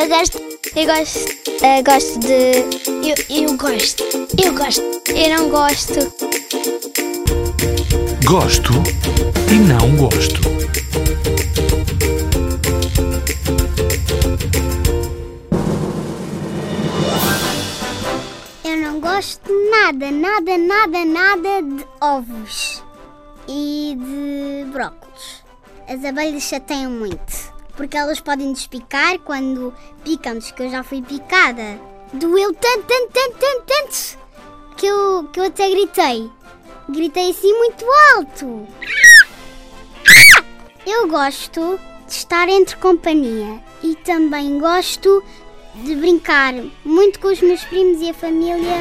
Eu gosto. Eu gosto. eh, gosto de. Eu, eu gosto. Eu gosto. Eu não gosto. Gosto e não gosto. Eu não gosto nada, nada, nada, nada de ovos e de brócolos. As abelhas chateiam muito, porque elas podem despicar quando picam-nos, que eu já fui picada. Doeu tanto, tanto, tanto, tanto, tanto, que eu, que eu até gritei. Gritei assim muito alto. Eu gosto de estar entre companhia e também gosto de brincar muito com os meus primos e a família